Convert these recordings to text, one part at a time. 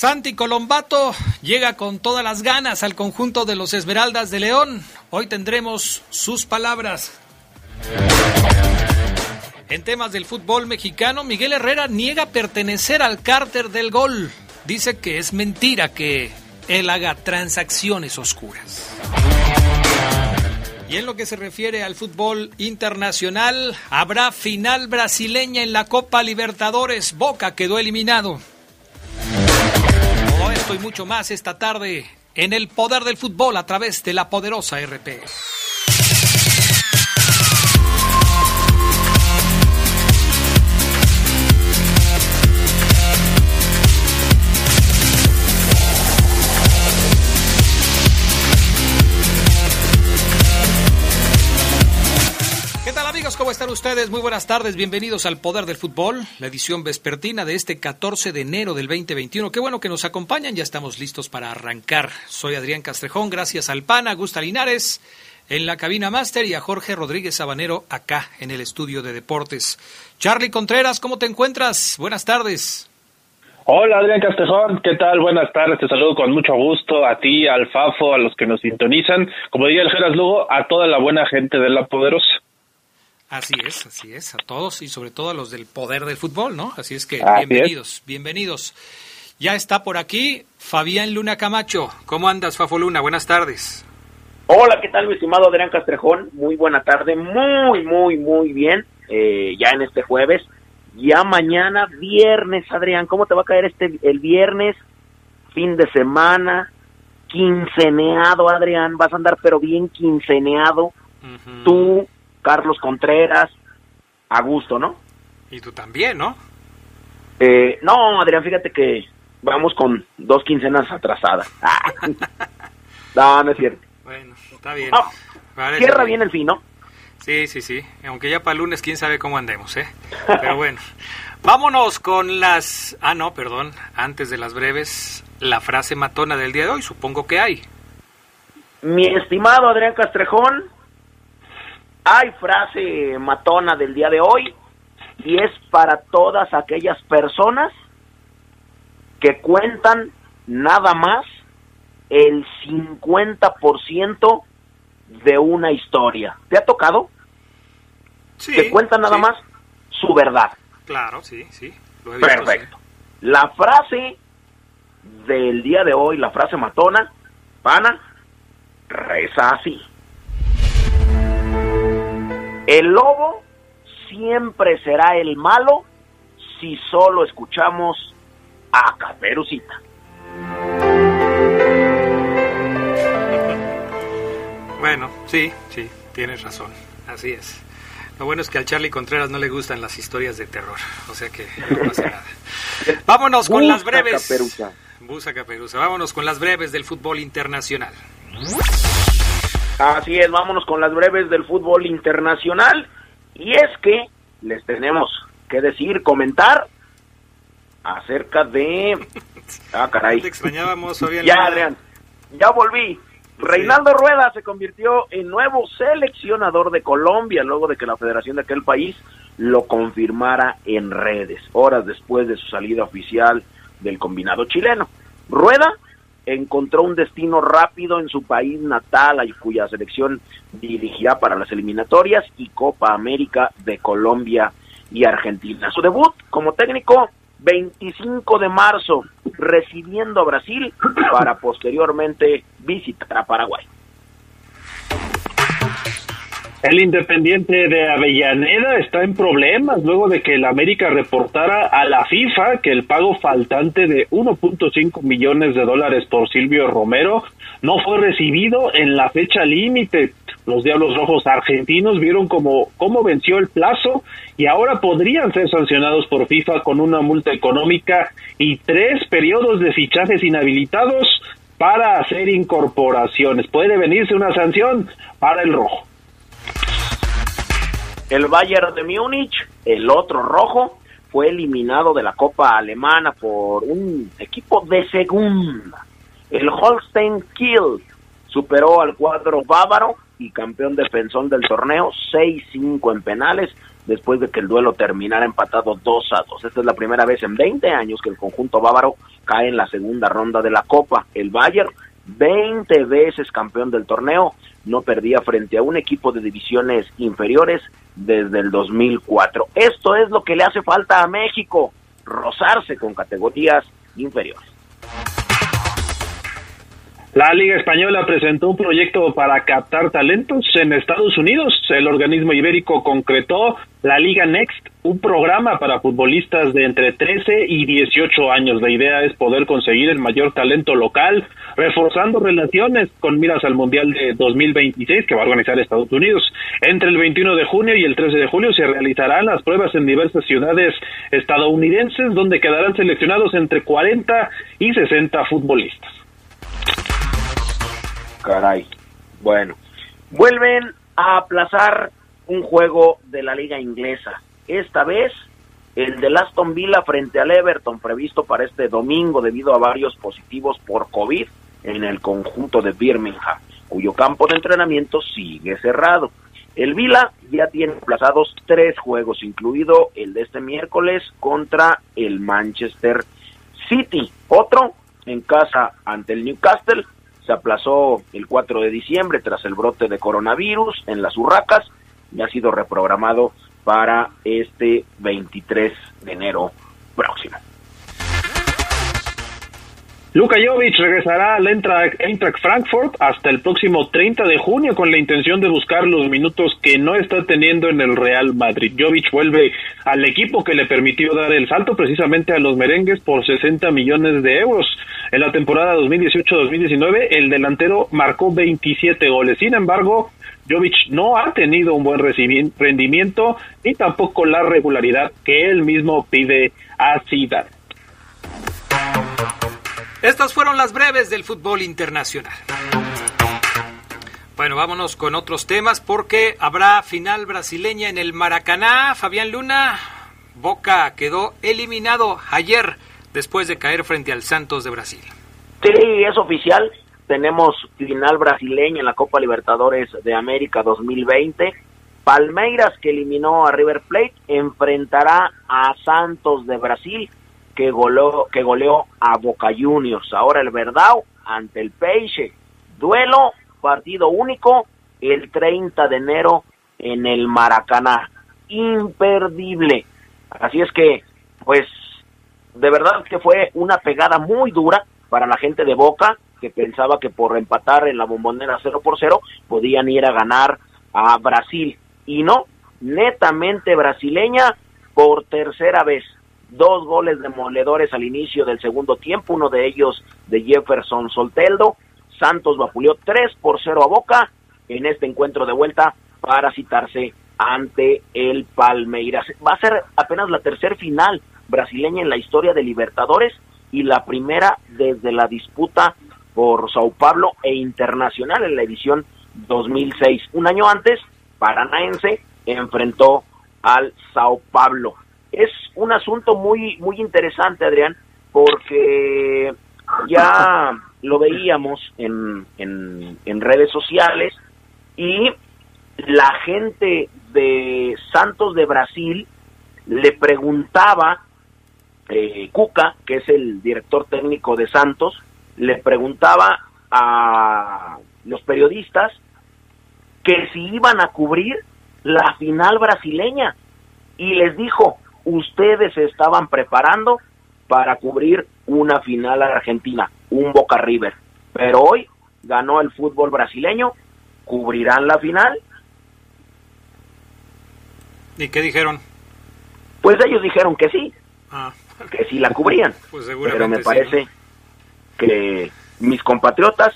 Santi Colombato llega con todas las ganas al conjunto de los Esmeraldas de León. Hoy tendremos sus palabras. En temas del fútbol mexicano, Miguel Herrera niega pertenecer al cárter del gol. Dice que es mentira que él haga transacciones oscuras. Y en lo que se refiere al fútbol internacional, habrá final brasileña en la Copa Libertadores. Boca quedó eliminado y mucho más esta tarde en el poder del fútbol a través de la poderosa RP. ¿Cómo están ustedes? Muy buenas tardes, bienvenidos al Poder del Fútbol, la edición vespertina de este 14 de enero del 2021. Qué bueno que nos acompañan, ya estamos listos para arrancar. Soy Adrián Castrejón, gracias al PAN, Gusta Linares en la cabina máster y a Jorge Rodríguez Sabanero acá en el estudio de deportes. Charlie Contreras, ¿cómo te encuentras? Buenas tardes. Hola Adrián Castrejón, ¿qué tal? Buenas tardes, te saludo con mucho gusto a ti, al Fafo, a los que nos sintonizan, como diría el Geras Lugo, a toda la buena gente de La Poderosa. Así es, así es, a todos y sobre todo a los del poder del fútbol, ¿no? Así es que bienvenidos, bienvenidos. Ya está por aquí Fabián Luna Camacho. ¿Cómo andas, Fafo Luna? Buenas tardes. Hola, ¿qué tal, mi estimado Adrián Castrejón? Muy buena tarde, muy, muy, muy bien. Eh, ya en este jueves, ya mañana, viernes, Adrián, ¿cómo te va a caer este el viernes? Fin de semana, quinceneado, Adrián, vas a andar pero bien quinceneado. Tú, Carlos Contreras, a gusto, ¿no? Y tú también, ¿no? Eh, no, Adrián, fíjate que vamos con dos quincenas atrasadas. no, no es cierto. Bueno, está bien. cierra bien el fin, ¿no? Sí, sí, sí. Aunque ya para lunes, quién sabe cómo andemos, ¿eh? Pero bueno. Vámonos con las... Ah, no, perdón. Antes de las breves, la frase matona del día de hoy, supongo que hay. Mi estimado Adrián Castrejón, hay frase matona del día de hoy y es para todas aquellas personas que cuentan nada más el 50% de una historia. ¿Te ha tocado? Sí. Que cuentan nada más su verdad. Claro, sí, sí. Perfecto. La frase del día de hoy, la frase matona, pana, reza así. El lobo siempre será el malo si solo escuchamos a Caperucita. Bueno, sí, sí, tienes razón, así es. Lo bueno es que al Charlie Contreras no le gustan las historias de terror, o sea que no pasa nada. Vámonos con las breves. Caperuza. Busa Caperuza. Vámonos con las breves del fútbol internacional. Así es, vámonos con las breves del fútbol internacional. Y es que les tenemos que decir, comentar acerca de... Ah, caray. Te extrañábamos, Ya, Adrián, ya volví. Reinaldo Rueda se convirtió en nuevo seleccionador de Colombia luego de que la federación de aquel país lo confirmara en redes, horas después de su salida oficial del combinado chileno. Rueda encontró un destino rápido en su país natal, cuya selección dirigirá para las eliminatorias y Copa América de Colombia y Argentina. Su debut como técnico 25 de marzo, recibiendo a Brasil para posteriormente visitar a Paraguay. El Independiente de Avellaneda está en problemas luego de que el América reportara a la FIFA que el pago faltante de 1.5 millones de dólares por Silvio Romero no fue recibido en la fecha límite. los Diablos Rojos argentinos vieron como cómo venció el plazo y ahora podrían ser sancionados por FIFA con una multa económica y tres periodos de fichajes inhabilitados para hacer incorporaciones. Puede venirse una sanción para el rojo. El Bayern de Múnich, el otro rojo, fue eliminado de la Copa Alemana por un equipo de segunda. El Holstein Kiel superó al cuadro bávaro y campeón defensor del torneo 6-5 en penales después de que el duelo terminara empatado 2 a 2. Esta es la primera vez en 20 años que el conjunto bávaro cae en la segunda ronda de la Copa. El Bayern, 20 veces campeón del torneo, no perdía frente a un equipo de divisiones inferiores desde el 2004. Esto es lo que le hace falta a México, rozarse con categorías inferiores. La Liga Española presentó un proyecto para captar talentos en Estados Unidos. El organismo ibérico concretó la Liga Next, un programa para futbolistas de entre 13 y 18 años. La idea es poder conseguir el mayor talento local, reforzando relaciones con miras al Mundial de 2026 que va a organizar Estados Unidos. Entre el 21 de junio y el 13 de julio se realizarán las pruebas en diversas ciudades estadounidenses donde quedarán seleccionados entre 40 y 60 futbolistas. Caray. Bueno, vuelven a aplazar un juego de la liga inglesa. Esta vez el de Aston Villa frente al Everton previsto para este domingo debido a varios positivos por COVID en el conjunto de Birmingham, cuyo campo de entrenamiento sigue cerrado. El Villa ya tiene aplazados tres juegos, incluido el de este miércoles contra el Manchester City. Otro en casa ante el Newcastle se aplazó el 4 de diciembre tras el brote de coronavirus en las Urracas y ha sido reprogramado para este 23 de enero próximo. Luka Jovic regresará al Eintracht Frankfurt hasta el próximo 30 de junio con la intención de buscar los minutos que no está teniendo en el Real Madrid. Jovic vuelve al equipo que le permitió dar el salto precisamente a los merengues por 60 millones de euros. En la temporada 2018-2019 el delantero marcó 27 goles. Sin embargo, Jovic no ha tenido un buen rendimiento ni tampoco la regularidad que él mismo pide a Zidane. Estas fueron las breves del fútbol internacional. Bueno, vámonos con otros temas porque habrá final brasileña en el Maracaná. Fabián Luna, Boca quedó eliminado ayer después de caer frente al Santos de Brasil. Sí, es oficial. Tenemos final brasileña en la Copa Libertadores de América 2020. Palmeiras, que eliminó a River Plate, enfrentará a Santos de Brasil que goleó, que goleó a Boca Juniors. Ahora el Verdao ante el Peixe. Duelo, partido único, el 30 de enero en el Maracaná. Imperdible. Así es que, pues, de verdad que fue una pegada muy dura para la gente de Boca, que pensaba que por empatar en la bombonera 0 por 0 podían ir a ganar a Brasil. Y no, netamente brasileña por tercera vez dos goles demoledores al inicio del segundo tiempo, uno de ellos de Jefferson Solteldo. Santos vapuleó 3 por 0 a Boca en este encuentro de vuelta para citarse ante el Palmeiras. Va a ser apenas la tercera final brasileña en la historia de Libertadores y la primera desde la disputa por Sao Paulo e Internacional en la edición 2006. Un año antes, Paranaense enfrentó al Sao Paulo es un asunto muy, muy interesante, Adrián, porque ya lo veíamos en, en, redes sociales y la gente de Santos de Brasil le preguntaba, eh, Cuca, que es el director técnico de Santos, le preguntaba a los periodistas que si iban a cubrir la final brasileña y les dijo, ustedes se estaban preparando para cubrir una final argentina, un Boca River. Pero hoy ganó el fútbol brasileño, cubrirán la final. ¿Y qué dijeron? Pues ellos dijeron que sí, ah. que sí la cubrían. Pues Pero me parece que mis compatriotas,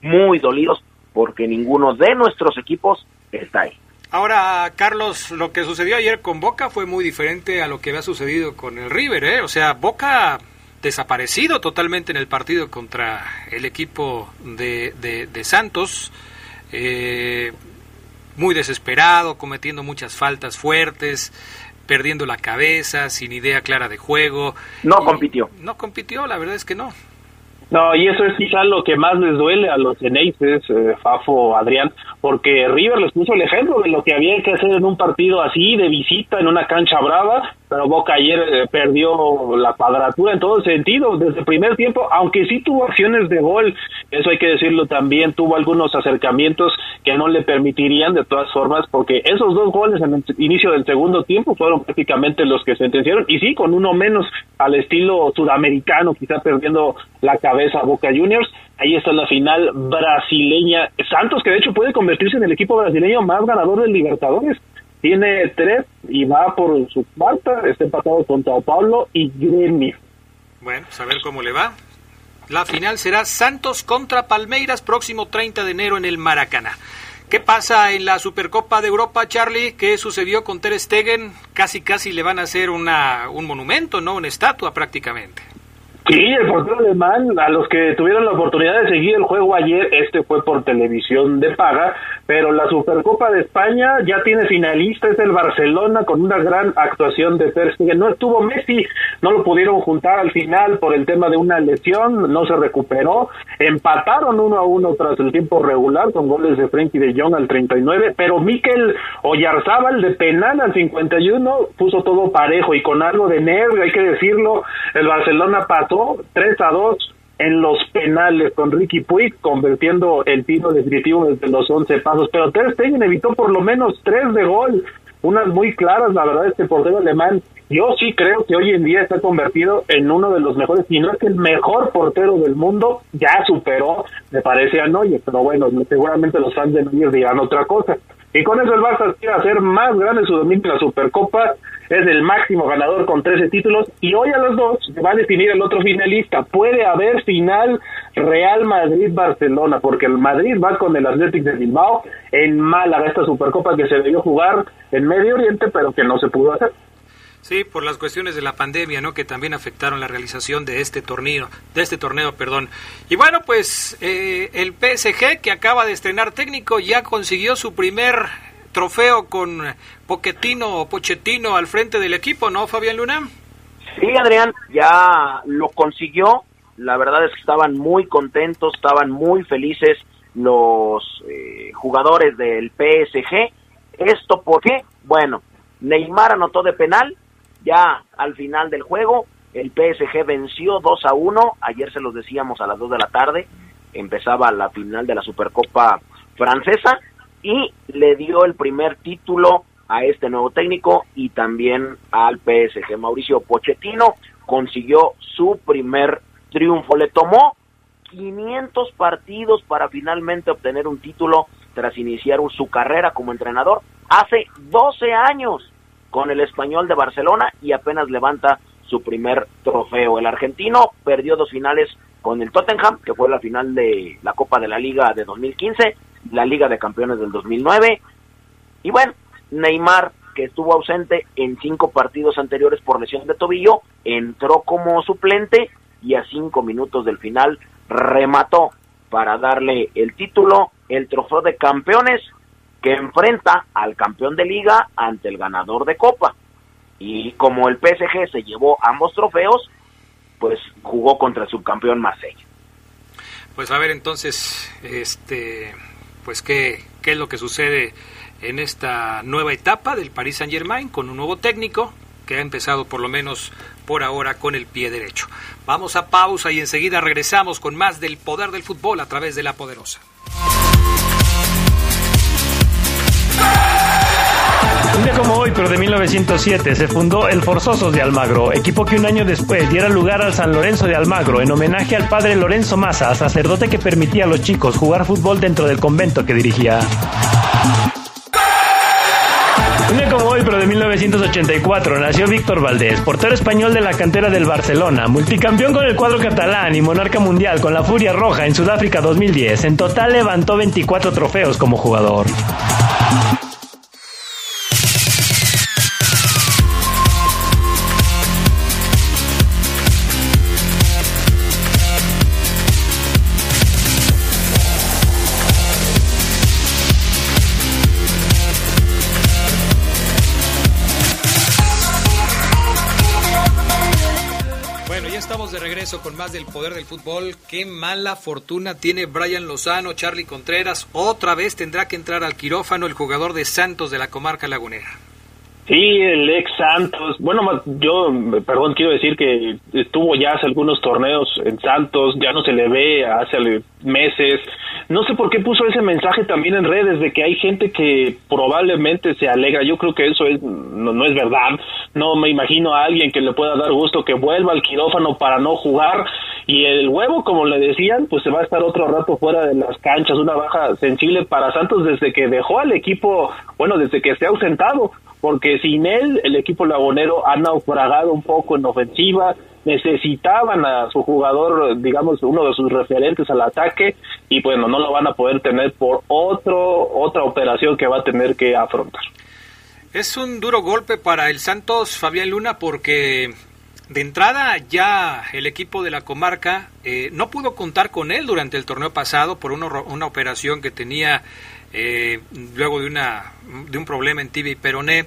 muy dolidos, porque ninguno de nuestros equipos está ahí. Ahora, Carlos, lo que sucedió ayer con Boca fue muy diferente a lo que había sucedido con el River, ¿eh? O sea, Boca desaparecido totalmente en el partido contra el equipo de, de, Santos, eh, muy desesperado, cometiendo muchas faltas fuertes, perdiendo la cabeza, sin idea clara de juego. No compitió. No compitió, la verdad es que no. No, y eso es quizá lo que más les duele a los Ceneices, eh, Fafo, Adrián, porque River les puso el ejemplo de lo que había que hacer en un partido así, de visita, en una cancha brava, pero Boca ayer eh, perdió la cuadratura en todo sentido, desde el primer tiempo, aunque sí tuvo acciones de gol, eso hay que decirlo también, tuvo algunos acercamientos que no le permitirían de todas formas, porque esos dos goles en el inicio del segundo tiempo fueron prácticamente los que sentenciaron, y sí, con uno menos al estilo sudamericano, quizá perdiendo la cabeza a Boca Juniors, ahí está la final brasileña, Santos que de hecho puede convertirse en el equipo brasileño más ganador del Libertadores, tiene tres y va por su cuarta, está empatado con Sao Paulo y Gremio. Bueno, pues a ver cómo le va. La final será Santos contra Palmeiras próximo 30 de enero en el Maracaná. ¿Qué pasa en la Supercopa de Europa, Charlie? ¿Qué sucedió con Ter Stegen? Casi, casi le van a hacer una, un monumento, ¿no? Una estatua prácticamente. Sí, el portero alemán, a los que tuvieron la oportunidad de seguir el juego ayer, este fue por televisión de paga, pero la Supercopa de España ya tiene finalista, es el Barcelona con una gran actuación de Ter Stegen. No estuvo Messi, no lo pudieron juntar al final por el tema de una lesión, no se recuperó, empataron uno a uno tras el tiempo regular con goles de Frenkie de Jong al 39, pero Mikel Oyarzábal de penal al 51 puso todo parejo y con algo de nervio, hay que decirlo, el Barcelona pasó 3 a 2 en los penales con Ricky Puig, convirtiendo el tiro definitivo desde los 11 pasos. Pero Ter Stegen evitó por lo menos 3 de gol, unas muy claras, la verdad, este portero alemán. Yo sí creo que hoy en día está convertido en uno de los mejores, si no es que el mejor portero del mundo, ya superó, me parece a Neuer, pero bueno, seguramente los fans de Neuer dirán otra cosa. Y con eso el Barça quiere hacer más grande su dominio en la Supercopa es el máximo ganador con 13 títulos y hoy a las dos se va a definir el otro finalista. Puede haber final Real Madrid-Barcelona porque el Madrid va con el Athletic de Bilbao en Málaga, esta Supercopa que se debió jugar en Medio Oriente pero que no se pudo hacer. Sí, por las cuestiones de la pandemia, ¿no? Que también afectaron la realización de este torneo, de este torneo, perdón. Y bueno, pues eh, el PSG que acaba de estrenar técnico ya consiguió su primer trofeo con Poquetino o Pochettino al frente del equipo, ¿no, Fabián Luna? Sí, Adrián, ya lo consiguió. La verdad es que estaban muy contentos, estaban muy felices los eh, jugadores del PSG. ¿Esto por qué? Bueno, Neymar anotó de penal ya al final del juego. El PSG venció 2 a 1. Ayer se los decíamos a las 2 de la tarde. Empezaba la final de la Supercopa francesa y le dio el primer título a este nuevo técnico y también al PSG. Mauricio Pochettino consiguió su primer triunfo. Le tomó 500 partidos para finalmente obtener un título tras iniciar su carrera como entrenador hace 12 años con el español de Barcelona y apenas levanta su primer trofeo. El argentino perdió dos finales con el Tottenham, que fue la final de la Copa de la Liga de 2015, la Liga de Campeones del 2009. Y bueno, Neymar, que estuvo ausente en cinco partidos anteriores por lesión de tobillo, entró como suplente y a cinco minutos del final remató para darle el título, el trofeo de campeones que enfrenta al campeón de liga ante el ganador de copa. Y como el PSG se llevó ambos trofeos, pues jugó contra el subcampeón Marsella. Pues a ver entonces, este, pues qué, qué es lo que sucede en esta nueva etapa del Paris Saint Germain con un nuevo técnico que ha empezado por lo menos por ahora con el pie derecho. Vamos a pausa y enseguida regresamos con más del poder del fútbol a través de la poderosa. Un día como hoy, pero de 1907, se fundó el Forzosos de Almagro, equipo que un año después diera lugar al San Lorenzo de Almagro en homenaje al padre Lorenzo Maza, sacerdote que permitía a los chicos jugar fútbol dentro del convento que dirigía. Un día como hoy, pero de 1907, 1984 nació Víctor Valdés, portero español de la cantera del Barcelona, multicampeón con el cuadro catalán y monarca mundial con la Furia Roja en Sudáfrica 2010. En total levantó 24 trofeos como jugador. Con más del poder del fútbol. Qué mala fortuna tiene Brian Lozano, Charlie Contreras. Otra vez tendrá que entrar al quirófano el jugador de Santos de la comarca lagunera. Sí, el ex Santos. Bueno, yo, perdón, quiero decir que estuvo ya hace algunos torneos en Santos, ya no se le ve hace meses. No sé por qué puso ese mensaje también en redes de que hay gente que probablemente se alegra. Yo creo que eso es, no, no es verdad. No me imagino a alguien que le pueda dar gusto que vuelva al quirófano para no jugar. Y el huevo, como le decían, pues se va a estar otro rato fuera de las canchas. Una baja sensible para Santos desde que dejó al equipo, bueno, desde que se ha ausentado porque sin él el equipo lagunero ha naufragado un poco en ofensiva, necesitaban a su jugador, digamos, uno de sus referentes al ataque y bueno, no lo van a poder tener por otro otra operación que va a tener que afrontar. Es un duro golpe para el Santos Fabián Luna porque de entrada ya el equipo de la comarca eh, no pudo contar con él durante el torneo pasado por una, una operación que tenía eh, luego de, una, de un problema en tibia y peroné.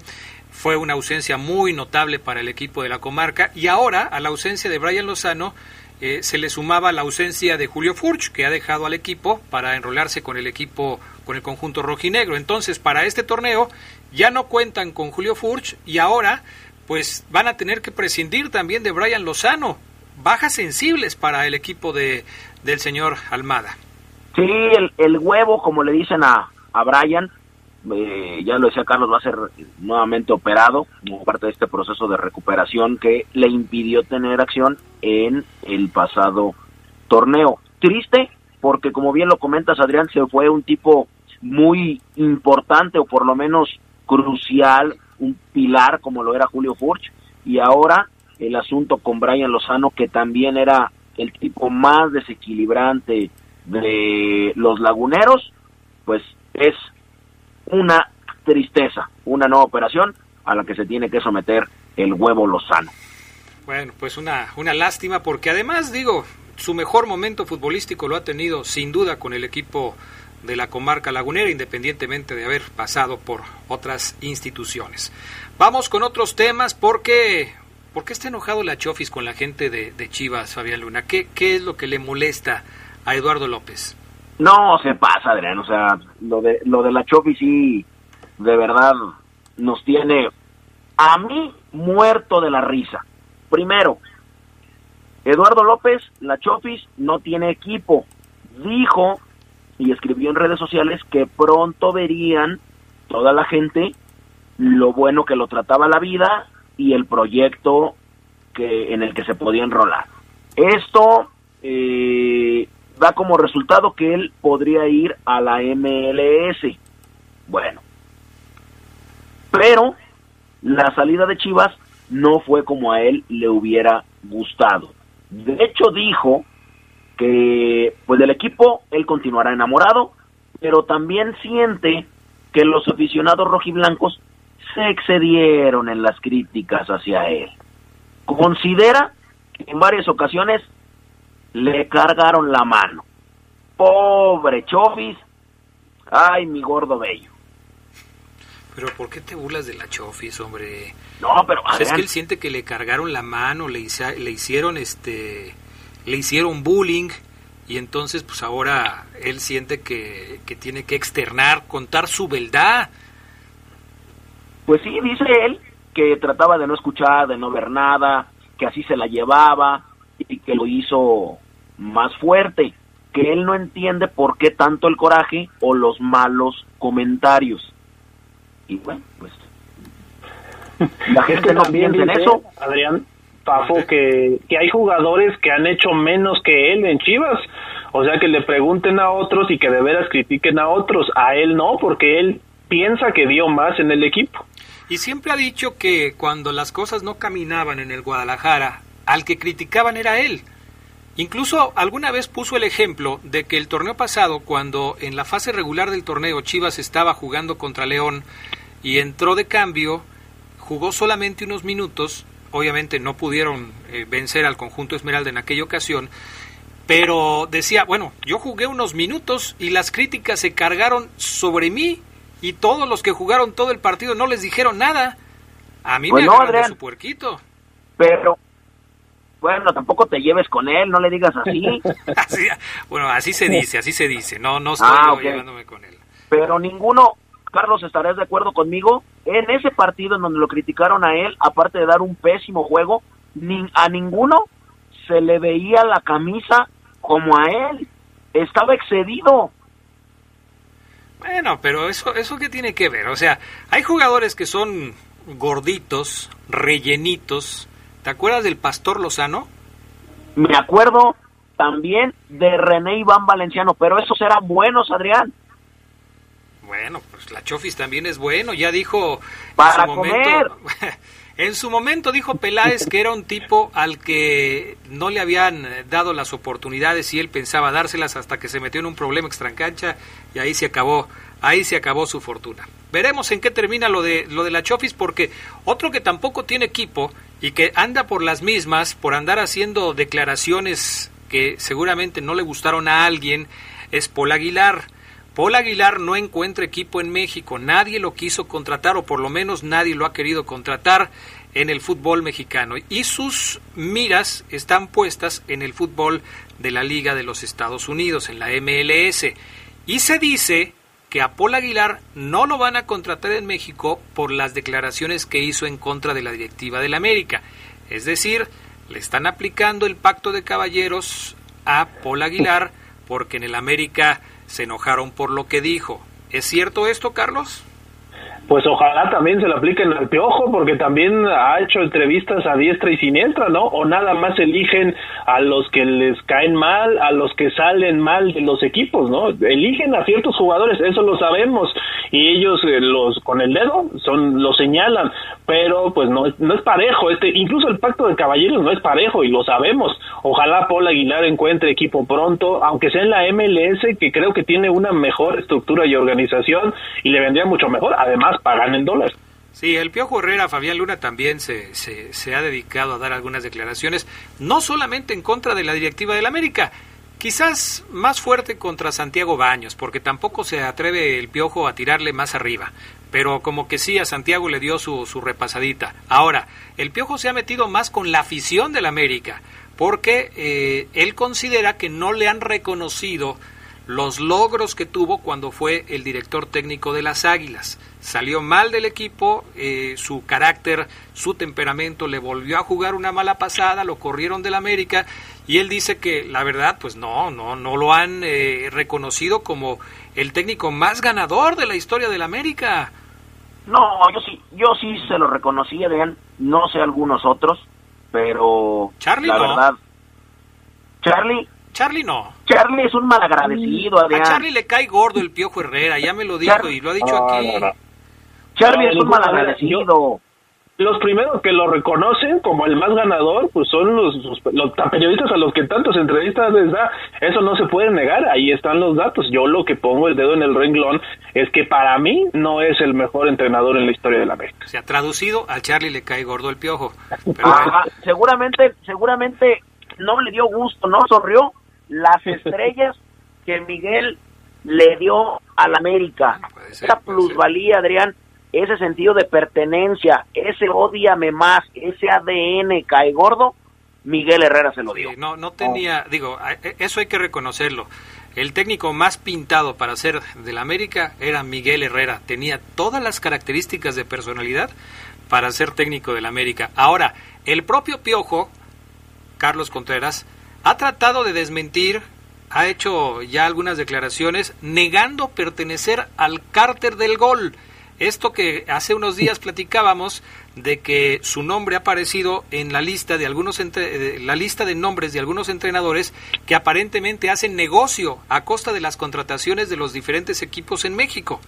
Fue una ausencia muy notable para el equipo de la comarca y ahora a la ausencia de Brian Lozano eh, se le sumaba la ausencia de Julio Furch, que ha dejado al equipo para enrolarse con el equipo, con el conjunto rojinegro. Entonces, para este torneo ya no cuentan con Julio Furch y ahora pues van a tener que prescindir también de Brian Lozano. Bajas sensibles para el equipo de, del señor Almada. Sí, el, el huevo, como le dicen a, a Brian. Eh, ya lo decía Carlos, va a ser nuevamente operado como parte de este proceso de recuperación que le impidió tener acción en el pasado torneo. Triste porque, como bien lo comentas, Adrián, se fue un tipo muy importante o por lo menos crucial, un pilar como lo era Julio Furch, y ahora el asunto con Brian Lozano, que también era el tipo más desequilibrante de los laguneros, pues es una tristeza, una nueva operación a la que se tiene que someter el huevo Lozano. Bueno, pues una, una lástima porque además digo, su mejor momento futbolístico lo ha tenido sin duda con el equipo de la comarca lagunera, independientemente de haber pasado por otras instituciones. Vamos con otros temas porque ¿Por qué está enojado la Chofis con la gente de, de Chivas, Fabián Luna? ¿Qué, ¿Qué es lo que le molesta a Eduardo López? No, se pasa, Adrián. O sea, lo de, lo de la Chofi sí, de verdad, nos tiene a mí muerto de la risa. Primero, Eduardo López, la Chofis, no tiene equipo. Dijo y escribió en redes sociales que pronto verían toda la gente lo bueno que lo trataba la vida y el proyecto que en el que se podía enrolar. Esto eh, da como resultado que él podría ir a la MLS. Bueno, pero la salida de Chivas no fue como a él le hubiera gustado. De hecho dijo que pues del equipo él continuará enamorado, pero también siente que los aficionados rojiblancos se excedieron en las críticas hacia él. Considera que en varias ocasiones le cargaron la mano. Pobre Chofis. Ay, mi gordo bello. Pero ¿por qué te burlas de la Chofis, hombre? No, pero es que él siente que le cargaron la mano, le, le hicieron este le hicieron bullying y entonces pues ahora él siente que, que tiene que externar, contar su verdad. Pues sí, dice él que trataba de no escuchar, de no ver nada, que así se la llevaba y que lo hizo más fuerte, que él no entiende por qué tanto el coraje o los malos comentarios. Y bueno, pues la gente no piensa en eso. Adrián, Pafo, que, que hay jugadores que han hecho menos que él en Chivas. O sea, que le pregunten a otros y que de veras critiquen a otros. A él no, porque él piensa que dio más en el equipo. Y siempre ha dicho que cuando las cosas no caminaban en el Guadalajara, al que criticaban era él. Incluso alguna vez puso el ejemplo de que el torneo pasado, cuando en la fase regular del torneo Chivas estaba jugando contra León y entró de cambio, jugó solamente unos minutos, obviamente no pudieron eh, vencer al conjunto Esmeralda en aquella ocasión, pero decía, bueno, yo jugué unos minutos y las críticas se cargaron sobre mí y todos los que jugaron todo el partido no les dijeron nada. A mí Pues me no, de su puerquito. Pero, bueno, tampoco te lleves con él, no le digas así. Así- bueno, así se dice, así se dice. No, no estoy Ah, yo ok. llevándome con él. pero ninguno, Carlos, estarás de acuerdo conmigo, en ese partido en donde lo criticaron a él, aparte de dar un pésimo juego, ni, a ninguno se le veía la camisa como a él. Estaba excedido. Bueno, pero eso, eso qué tiene que ver. O sea, hay jugadores que son gorditos, rellenitos. ¿Te acuerdas del Pastor Lozano? Me acuerdo también de René Iván Valenciano, pero esos eran buenos, Adrián. Bueno, pues la Chofis también es bueno. Ya dijo Para en su momento. En su momento dijo Peláez que era un tipo al que no le habían dado las oportunidades y él pensaba dárselas hasta que se metió en un problema extracancha y ahí se acabó, ahí se acabó su fortuna. Veremos en qué termina lo de lo de la Chofis porque otro que tampoco tiene equipo y que anda por las mismas por andar haciendo declaraciones que seguramente no le gustaron a alguien es Paul Aguilar. Paul Aguilar no encuentra equipo en México, nadie lo quiso contratar o por lo menos nadie lo ha querido contratar en el fútbol mexicano y sus miras están puestas en el fútbol de la Liga de los Estados Unidos, en la MLS. Y se dice que a Paul Aguilar no lo van a contratar en México por las declaraciones que hizo en contra de la directiva del América. Es decir, le están aplicando el pacto de caballeros a Paul Aguilar porque en el América se enojaron por lo que dijo. ¿Es cierto esto, Carlos? Pues ojalá también se lo apliquen al piojo, porque también ha hecho entrevistas a diestra y siniestra, ¿no? O nada más eligen a los que les caen mal, a los que salen mal de los equipos, ¿no? Eligen a ciertos jugadores, eso lo sabemos, y ellos eh, los con el dedo son lo señalan, pero pues no, no es parejo, este, incluso el pacto de caballeros no es parejo y lo sabemos. Ojalá Paul Aguilar encuentre equipo pronto, aunque sea en la MLS, que creo que tiene una mejor estructura y organización y le vendría mucho mejor. Además, pagan en dólares. Sí, el Piojo Herrera, Fabián Luna también se, se, se ha dedicado a dar algunas declaraciones, no solamente en contra de la directiva del América, quizás más fuerte contra Santiago Baños, porque tampoco se atreve el Piojo a tirarle más arriba, pero como que sí, a Santiago le dio su, su repasadita. Ahora, el Piojo se ha metido más con la afición del América, porque eh, él considera que no le han reconocido los logros que tuvo cuando fue el director técnico de las Águilas. Salió mal del equipo, eh, su carácter, su temperamento le volvió a jugar una mala pasada, lo corrieron del América y él dice que la verdad, pues no, no, no lo han eh, reconocido como el técnico más ganador de la historia del América. No, yo sí, yo sí se lo reconocí, Adrián. No sé algunos otros, pero Charlie la no. verdad, Charlie, Charlie no. Charlie es un malagradecido, A Adrián. Charlie le cae gordo el Piojo Herrera, ya me lo dijo y lo ha dicho No, aquí. no, no. Charlie No, es un malagradecido. Los primeros que lo reconocen como el más ganador, pues son los, los, los periodistas a los que tantas entrevistas les da. Eso no se puede negar, ahí están los datos. Yo lo que pongo el dedo en el renglón es que para mí no es el mejor entrenador en la historia de la América. O sea, traducido, a Charlie le cae gordo el Piojo. Pero Ajá, seguramente, seguramente no le dio gusto, no sonrió las estrellas que Miguel le dio al América. Puede ser, Esa ser. plusvalía, Adrián, ese sentido de pertenencia, ese odiame más, ese ADN cae gordo, Miguel Herrera se lo Sí, dio. no, no tenía, digo, e- eso hay que reconocerlo. El técnico más pintado para ser del América era Miguel Herrera. Tenía todas las características de personalidad para ser técnico del América. Ahora, el propio Piojo, Carlos Contreras, ha tratado de desmentir, ha hecho ya algunas declaraciones negando pertenecer al cárter del gol. Esto que hace unos días platicábamos de que su nombre ha aparecido en la lista de algunos entre- de- la lista de nombres de algunos entrenadores que aparentemente hacen negocio a costa de las contrataciones de los diferentes equipos en México.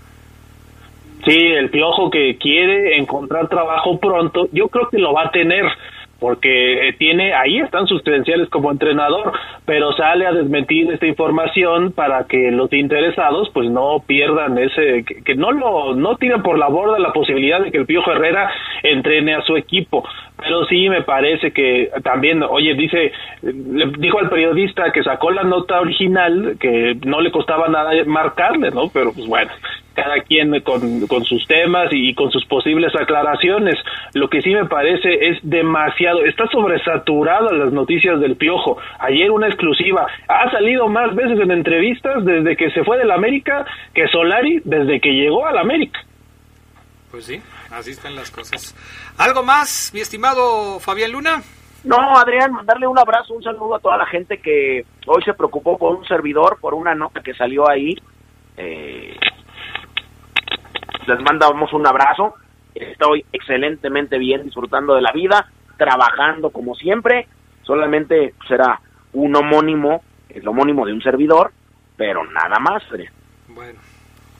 Sí, el piojo que quiere encontrar trabajo pronto, yo creo que lo va a tener porque eh, tiene ahí están sus credenciales como entrenador, pero sale a desmentir esta información para que los interesados pues no pierdan ese que, no lo no tiren por la borda la posibilidad de que el Piojo Herrera entrene a su equipo, pero sí me parece que también, oye, dice le dijo al periodista que sacó la nota original que no le costaba nada marcarle, ¿no? Pero pues bueno, cada quien con, con sus temas y con sus posibles aclaraciones. Lo que sí me parece es demasiado, está sobresaturado las noticias del Piojo. Ayer una exclusiva, ha salido más veces en entrevistas desde que se fue del América que Solari desde que llegó al América. Pues sí, así están las cosas. ¿Algo más, mi estimado Fabián Luna? No, Adrián, mandarle un abrazo, un saludo a toda la gente que hoy se preocupó por un servidor, por una nota que salió ahí. Eh, les mandamos un abrazo. Estoy excelentemente bien, disfrutando de la vida, trabajando como siempre. Solamente será un homónimo, el homónimo de un servidor, pero nada más. Bueno,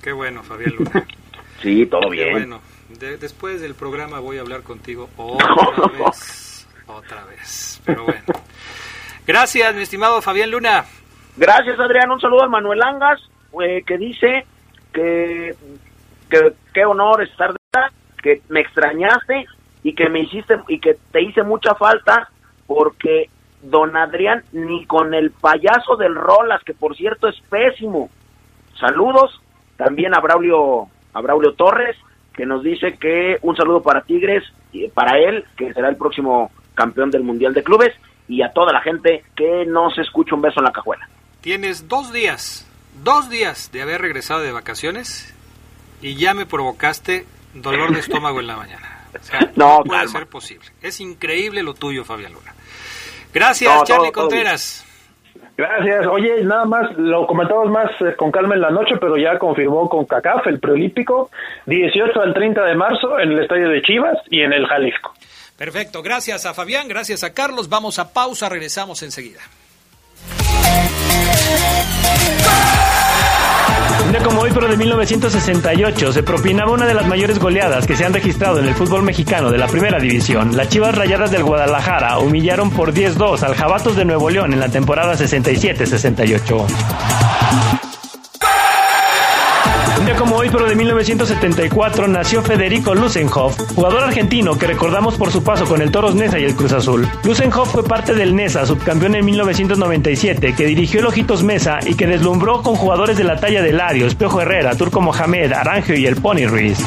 qué bueno, Fabián Luna. sí, todo bien. Bueno, después del programa voy a hablar contigo otra vez. Otra vez. Pero bueno. Gracias, mi estimado Fabián Luna. Gracias, Adrián. Un saludo a Manuel Angas, eh, que dice que que qué honor estar que me extrañaste y que me hiciste y que te hice mucha falta porque don Adrián ni con el payaso del Rolas, que por cierto es pésimo. Saludos también a Braulio, a Braulio Torres, que nos dice que un saludo para Tigres, para él, que será el próximo campeón del Mundial de Clubes, y a toda la gente que nos escucha un beso en la cajuela. Tienes dos días, dos días de haber regresado de vacaciones y ya me provocaste dolor de estómago en la mañana. no, puede ser posible. Es increíble lo tuyo, Fabián Luna. Gracias, Charlie Contreras. Gracias. Oye, nada más, lo comentamos más eh, con calma en la noche, pero ya confirmó con CACAF el preolímpico, 18 al 30 de marzo en el estadio de Chivas y en el Jalisco. Perfecto, gracias a Fabián, gracias a Carlos. Vamos a pausa, regresamos enseguida. Como hoy, pero de 1968, se propinaba una de las mayores goleadas que se han registrado en el fútbol mexicano de la primera división. Las Chivas Rayadas del Guadalajara humillaron por 10-2 al Jabatos de Nuevo León en la temporada 67-68. Día como hoy, pero de 1974, nació Federico Lusenhoff, jugador argentino que recordamos por su paso con el Toros Nesa y el Cruz Azul. Lusenhoff fue parte del Nesa, subcampeón en 1997, que dirigió el Ojitos Mesa y que deslumbró con jugadores de la talla de Larios, Piojo Herrera, Turco Mohamed, Arangio y el Pony Ruiz.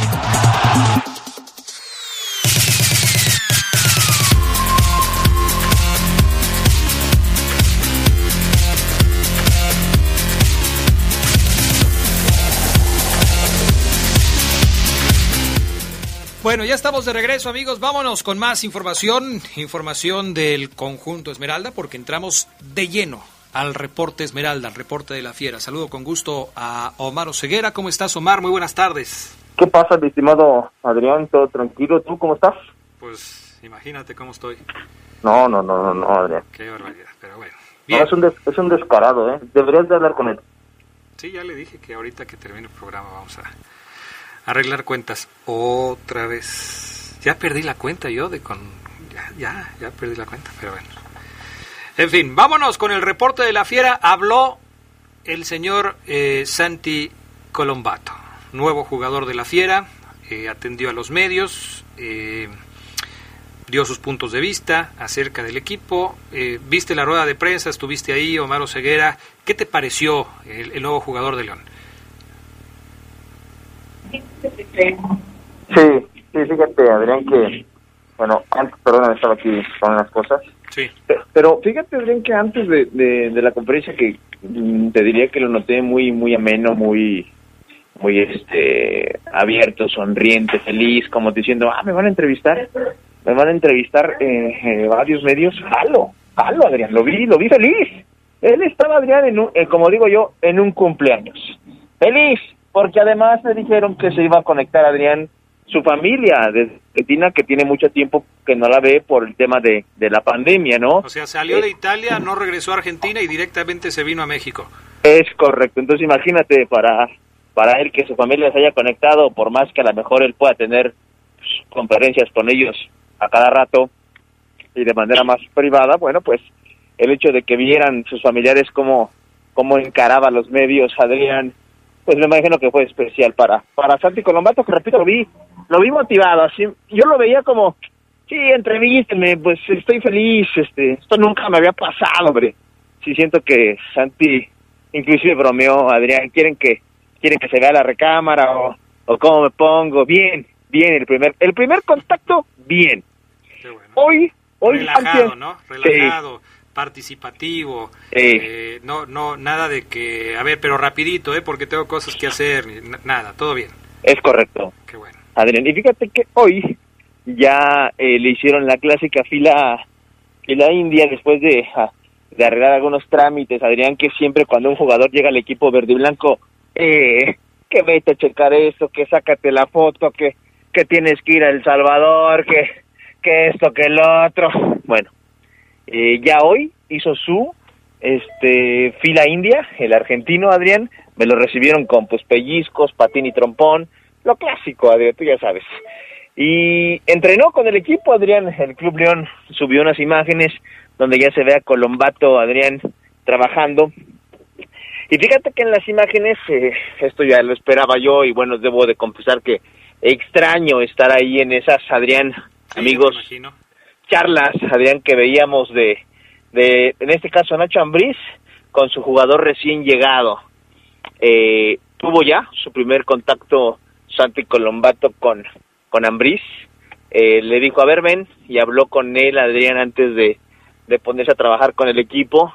Ya estamos de regreso, amigos. Vámonos con más información, información del conjunto Esmeralda, porque entramos de lleno al reporte Esmeralda, al reporte de la Fiera. Saludo con gusto a Omar Oseguera. ¿Cómo estás, Omar? Muy buenas tardes. ¿Qué pasa, mi estimado Adrián? ¿Todo tranquilo? ¿Tú cómo estás? Pues imagínate cómo estoy. No, no, no, no, no Adrián. Qué barbaridad, pero bueno. es, un es un descarado, ¿eh? Deberías de hablar con él. Sí, ya le dije que ahorita que termine el programa vamos a arreglar cuentas otra vez. Ya perdí la cuenta yo de con... Ya, ya, ya perdí la cuenta, pero bueno. En fin, vámonos con el reporte de la fiera. Habló el señor eh, Santi Colombato, nuevo jugador de la fiera, eh, atendió a los medios, eh, dio sus puntos de vista acerca del equipo. viste la rueda de prensa, estuviste ahí, Omar Ceguera. ¿Qué te pareció el nuevo jugador de León? Sí, sí, fíjate, Adrián, que, bueno, antes, perdón, estaba aquí con unas cosas. Sí. Pero fíjate, Adrián, que antes de, de, la conferencia que mm, te diría que lo noté muy, muy ameno, muy, muy, este, abierto, sonriente, feliz, como diciendo, ah, me van a entrevistar, me van a entrevistar eh, eh varios medios, jalo, jalo, Adrián, lo vi, lo vi feliz. Él estaba, Adrián, en eh, como digo yo, en un cumpleaños. Feliz, porque además me dijeron que se iba a conectar Adrián su familia de Argentina que tiene mucho tiempo que no la ve por el tema de, de la pandemia, ¿no? O sea, salió de Italia, no regresó a Argentina y directamente se vino a México. Es correcto, entonces imagínate para para él que su familia se haya conectado, por más que a lo mejor él pueda tener pues, conferencias con ellos a cada rato y de manera más privada, bueno, pues el hecho de que vieran sus familiares cómo, cómo encaraba los medios Adrián, pues me imagino que fue especial para, para Santi Colombato, que repito, lo vi, lo vi motivado, así, yo lo veía como, sí, entrevísteme, pues estoy feliz, este, esto nunca me había pasado, hombre. Sí siento que Santi, inclusive bromeó, Adrián, quieren que, quieren que se vea la recámara o, o cómo me pongo, bien, bien, el primer, el primer contacto, bien. Hoy, hoy relajado, ¿no? Relajado. Participativo, eh, no, no, nada de que, a ver, pero rapidito, ¿eh? Porque tengo cosas que hacer, nada, todo bien. Es correcto. Qué bueno. Adrián, y fíjate que hoy ya eh, le hicieron la clásica fila, fila india después de, de arreglar algunos trámites, Adrián, que siempre cuando un jugador llega al equipo verde y blanco, eh, que vete a checar esto, que sácate la foto, que, que tienes que ir a El Salvador, que, que esto, que el otro. Bueno, eh, ya hoy hizo su este fila india, el argentino Adrián, me lo recibieron con pues pellizcos, patín y trompón, lo clásico, Adrián, tú ya sabes. Y entrenó con el equipo, Adrián, el Club León subió unas imágenes donde ya se ve a Colombato, Adrián, trabajando. Y fíjate que en las imágenes, eh, esto ya lo esperaba yo y bueno, debo de confesar que extraño estar ahí en esas, Adrián, amigos, charlas, Adrián, que veíamos de, de, en este caso, Nacho Ambriz con su jugador recién llegado. Eh, tuvo ya su primer contacto Santi Colombato con, con Ambriz. Eh, le dijo, a ver, ven, y habló con él, Adrián, antes de, de ponerse a trabajar con el equipo.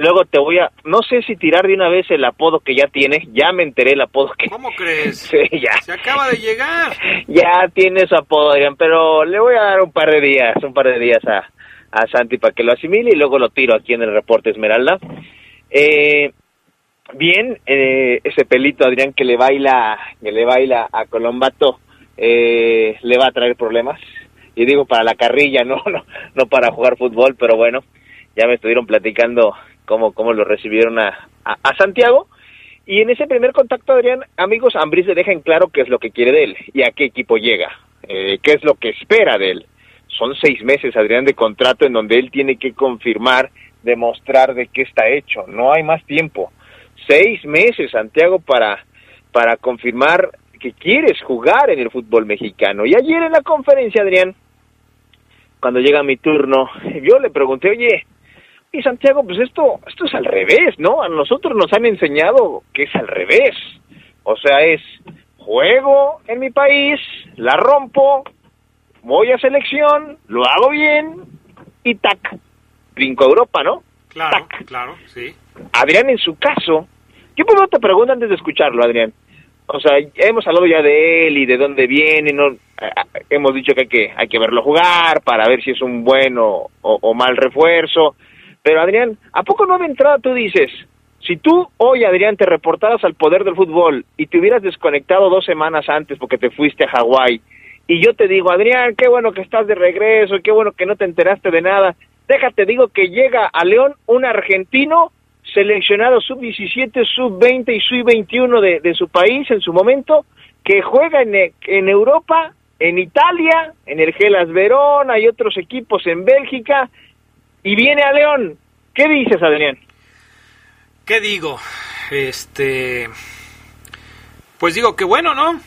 Luego te voy a, no sé si tirar de una vez el apodo que ya tiene, ya me enteré el apodo que... ¿Cómo crees? sí, ya. Se acaba de llegar. ya tiene su apodo, Adrián, pero le voy a dar un par de días, un par de días a, a Santi para que lo asimile y luego lo tiro aquí en el reporte Esmeralda. Eh, bien, eh, ese pelito Adrián que le baila, que le baila a Colombato, eh, le va a traer problemas. Y digo para la carrilla, no, no, no para jugar fútbol, pero bueno, ya me estuvieron platicando cómo, cómo lo recibieron a, a, Santiago. Y en ese primer contacto, Adrián, amigos, Ambris le deja en claro qué es lo que quiere de él y a qué equipo llega, eh, qué es lo que espera de él. Son seis meses, Adrián, de contrato en donde él tiene que confirmar, demostrar de qué está hecho. No hay más tiempo. Seis meses, Santiago, para, para confirmar que quieres jugar en el fútbol mexicano. Y ayer en la conferencia, Adrián, cuando llega mi turno, yo le pregunté, oye, y Santiago, pues esto, esto es al revés, ¿no? A nosotros nos han enseñado que es al revés. O sea, es juego en mi país, la rompo, voy a selección, lo hago bien y tac, brinco a Europa, ¿no? Claro, claro, sí. Adrián, en su caso, yo primero te pregunto antes de escucharlo, Adrián. O sea, hemos hablado ya de él y de dónde viene, no, hemos dicho que hay que, hay que verlo jugar para ver si es un buen o, o mal refuerzo. Pero Adrián, ¿a poco no de entrada tú dices, si tú hoy, Adrián, te reportaras al poder del fútbol y te hubieras desconectado dos semanas antes porque te fuiste a Hawái, y yo te digo, Adrián, qué bueno que estás de regreso, qué bueno que no te enteraste de nada, déjate, digo que llega a León un argentino seleccionado sub-17, sub-20 y sub-21 de, de su país en su momento, que juega en, en Europa, en Italia, en el Gelas Verona, hay otros equipos en Bélgica, y viene a León. ¿Qué dices, Adrián? ¿Qué digo? Este. Pues digo que bueno, ¿no?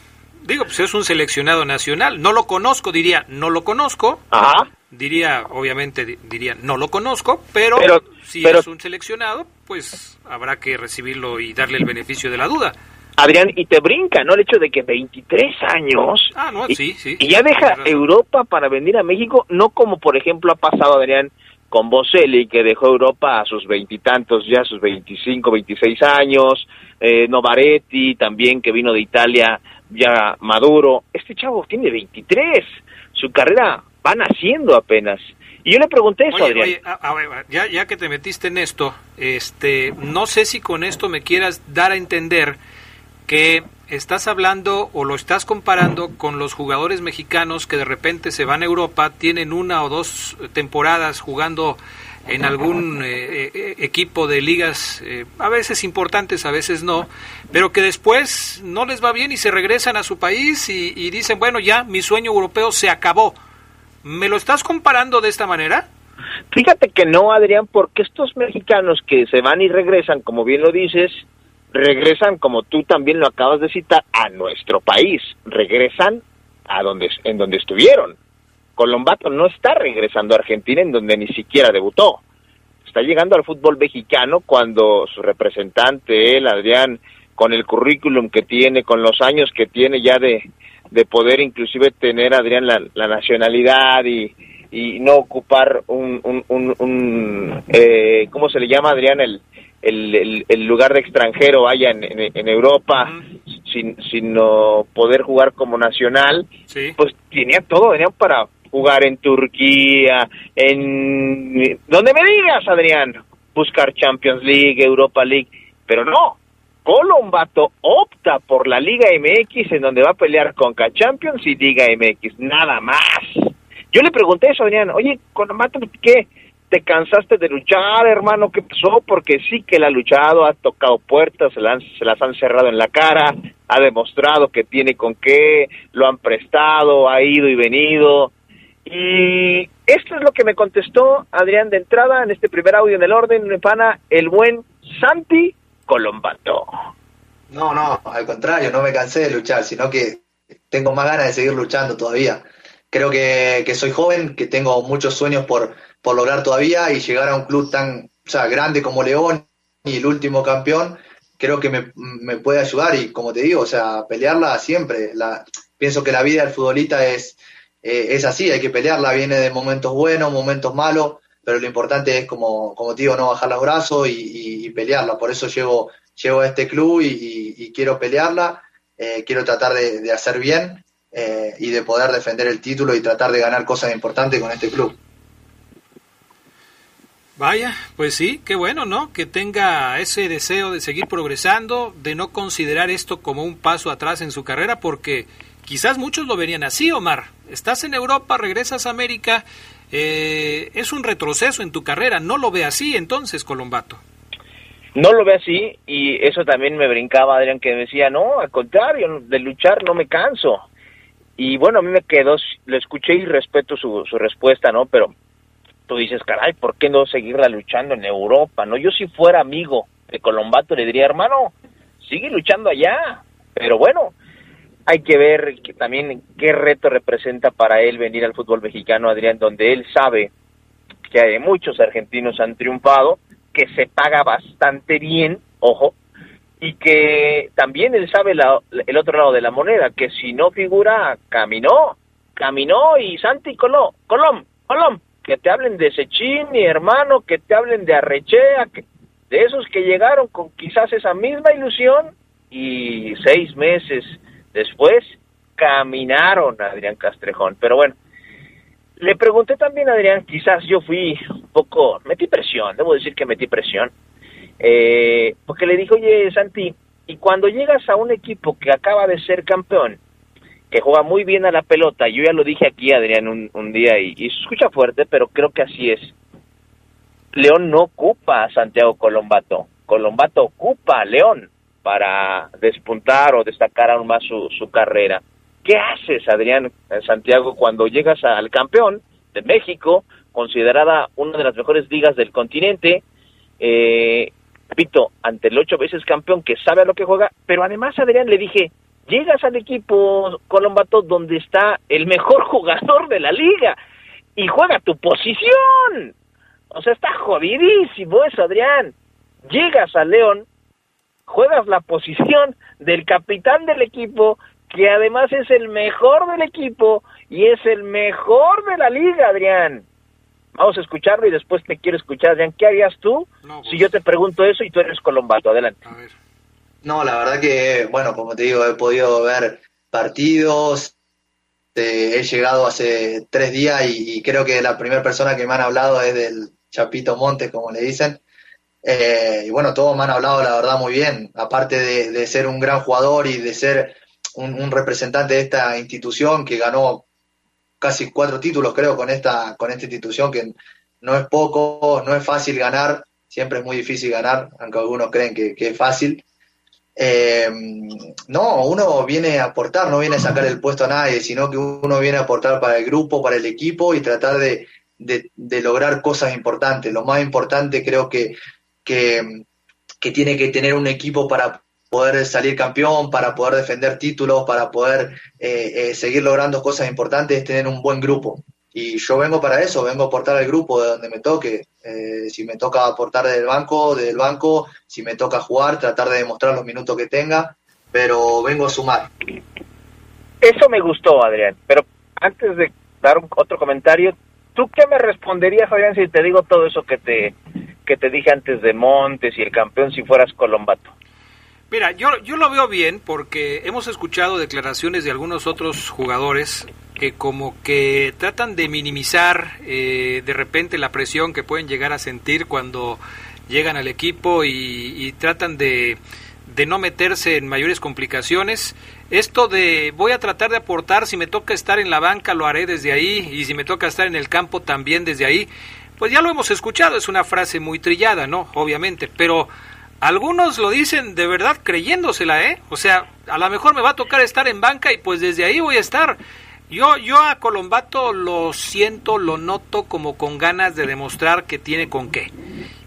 Digo, pues es un seleccionado nacional. No lo conozco, diría, no lo conozco. Ajá. Diría, obviamente, diría, no lo conozco, pero, si es un seleccionado, pues habrá que recibirlo y darle el beneficio de la duda. Adrián, y te brinca, ¿no? El hecho de que 23 años. Ah, no, y, sí, sí. Y ya deja Europa para venir a México, no como por ejemplo ha pasado, Adrián, con Boselli, que dejó Europa a sus veintitantos, ya sus veinticinco, veintiséis años, eh, Novaretti también, que vino de Italia, ya maduro. Este chavo tiene 23, su carrera va naciendo apenas. Y yo le pregunté eso, Adrián. ya, ya que te metiste en esto, este, no sé si con esto me quieras dar a entender que estás hablando o lo estás comparando con los jugadores mexicanos que de repente se van a Europa, tienen una o dos temporadas jugando en algún eh, eh, equipo de ligas, eh, a veces importantes, a veces no, pero que después no les va bien y se regresan a su país y, y dicen, bueno, ya mi sueño europeo se acabó. ¿Me lo estás comparando de esta manera? Fíjate que no, Adrián, porque estos mexicanos que se van y regresan, como bien lo dices, regresan, como tú también lo acabas de citar, a nuestro país, regresan a donde, en donde estuvieron. Colombato no está regresando a Argentina en donde ni siquiera debutó. Está llegando al fútbol mexicano cuando su representante, él, Adrián, con el currículum que tiene, con los años que tiene ya de, de poder inclusive tener, Adrián, la, la nacionalidad y, y no ocupar un, un, un, un eh, ¿cómo se le llama, Adrián? El, el, el, lugar de extranjero allá en, en, Europa, sin, sin no poder jugar como nacional, pues tenía todo, Adrián, para jugar en Turquía, en... Donde me digas, Adrián, buscar Champions League, Europa League, pero no, Colombato opta por la Liga MX en donde va a pelear con Champions y Liga MX, nada más. Yo le pregunté eso, Adrián, oye, Colombato, ¿qué? ¿Te cansaste de luchar, hermano? ¿Qué pasó? Porque sí que él ha luchado, ha tocado puertas, se, las han cerrado en la cara, ha demostrado que tiene con qué, lo han prestado, ha ido y venido. Y esto es lo que me contestó Adrián de entrada en este primer audio en el orden, me pana el buen Santi Colombato. No, no, al contrario, no me cansé de luchar, sino que tengo más ganas de seguir luchando todavía. Creo que soy joven, que tengo muchos sueños por, por lograr todavía y llegar a un club tan o sea, grande como León y el último campeón, creo que me, me, puede ayudar y como te digo, o sea, pelearla siempre. La, pienso que la vida del futbolista es, eh, es así, hay que pelearla, viene de momentos buenos, momentos malos, pero lo importante es, como, como te digo, no bajar los brazos y, pelearla. Por eso llego, llego a este club y, quiero pelearla, eh, quiero tratar de, de hacer bien eh, y de poder defender el título y tratar de ganar cosas importantes con este club. Vaya, pues sí, qué bueno, ¿no? Que tenga ese deseo de seguir progresando, de no considerar esto como un paso atrás en su carrera, porque quizás muchos lo verían así, Omar. Estás en Europa, regresas a América, eh, es un retroceso en tu carrera, no lo ve así entonces, Colombato. No lo ve así y eso también me brincaba Adrián que decía, no, al contrario, de luchar no me canso. Y bueno, a mí me quedó, lo escuché y respeto su, su respuesta, ¿no? Pero dices, caray, ¿por qué no seguirla luchando en Europa? No, yo si fuera amigo de Colombato le diría, hermano, sigue luchando allá. Pero bueno, hay que ver que también qué reto representa para él venir al fútbol mexicano, Adrián, donde él sabe que hay muchos argentinos han triunfado, que se paga bastante bien, ojo, y que también él sabe la, el otro lado de la moneda, que si no figura, caminó, caminó y Santi Colón, Colón, Colón, que te hablen de Sechín, mi hermano, que te hablen de Arrechea, que, de esos que llegaron con quizás esa misma ilusión y seis meses después caminaron a Adrián Castrejón. Pero bueno, le pregunté también a Adrián, quizás yo fui un poco, metí presión, debo decir que metí presión, eh, porque le dije, oye Santi, y cuando llegas a un equipo que acaba de ser campeón, que juega muy bien a la pelota. Yo ya lo dije aquí, Adrián, un, día y, se escucha fuerte, pero creo que así es. León no ocupa a Santiago Colombato. Colombato ocupa a León para despuntar o destacar aún más su, su carrera. ¿Qué haces, Adrián Santiago, cuando llegas al campeón de México, considerada una de las mejores ligas del continente? Eh, repito, ante el ocho veces campeón que sabe a lo que juega, pero además, Adrián, le dije, llegas al equipo Colombato donde está el mejor jugador de la liga y juega tu posición. O sea, está jodidísimo eso, Adrián. Llegas a León, juegas la posición del capitán del equipo, que además es el mejor del equipo y es el mejor de la liga, Adrián. Vamos a escucharlo y después te quiero escuchar, Adrián. ¿Qué harías tú no, pues... si yo te pregunto eso y tú eres Colombato? Adelante. A ver. No, la verdad que, bueno, como te digo, he podido ver partidos, he llegado hace tres días y, creo que la primera persona que me han hablado es del Chapito Montes, como le dicen. Eh, y bueno, todos me han hablado, la verdad, muy bien. Aparte de, ser un gran jugador y de ser un, un, representante de esta institución que ganó casi cuatro títulos, creo, con esta, con esta institución que no es poco, no es fácil ganar, siempre es muy difícil ganar, aunque algunos creen que, es fácil. Eh, no, uno viene a aportar, no viene a sacar el puesto a nadie, sino que uno viene a aportar para el grupo, para el equipo y tratar de, lograr cosas importantes. Lo más importante creo que, que, tiene que tener un equipo para poder salir campeón, para poder defender títulos, para poder eh, eh, seguir logrando cosas importantes, es tener un buen grupo y yo vengo para eso, vengo a aportar al grupo de donde me toque. Eh, si me toca aportar del banco, del banco, si me toca jugar, tratar de demostrar los minutos que tenga, pero vengo a sumar. Eso me gustó, Adrián, pero antes de dar otro comentario, ¿tú qué me responderías, Adrián, si te digo todo eso que te, que te dije antes de Montes y el campeón si fueras Colombato? Mira, yo, yo lo veo bien porque hemos escuchado declaraciones de algunos otros jugadores que como que tratan de minimizar eh, de repente la presión que pueden llegar a sentir cuando llegan al equipo y, tratan de, de, no meterse en mayores complicaciones. Esto de voy a tratar de aportar, si me toca estar en la banca lo haré desde ahí y si me toca estar en el campo también desde ahí, pues ya lo hemos escuchado, es una frase muy trillada, ¿no? Obviamente, pero algunos lo dicen de verdad creyéndosela, ¿eh? O sea, a lo mejor me va a tocar estar en banca y pues desde ahí voy a estar. Yo, yo a Colombato lo siento, lo noto como con ganas de demostrar que tiene con qué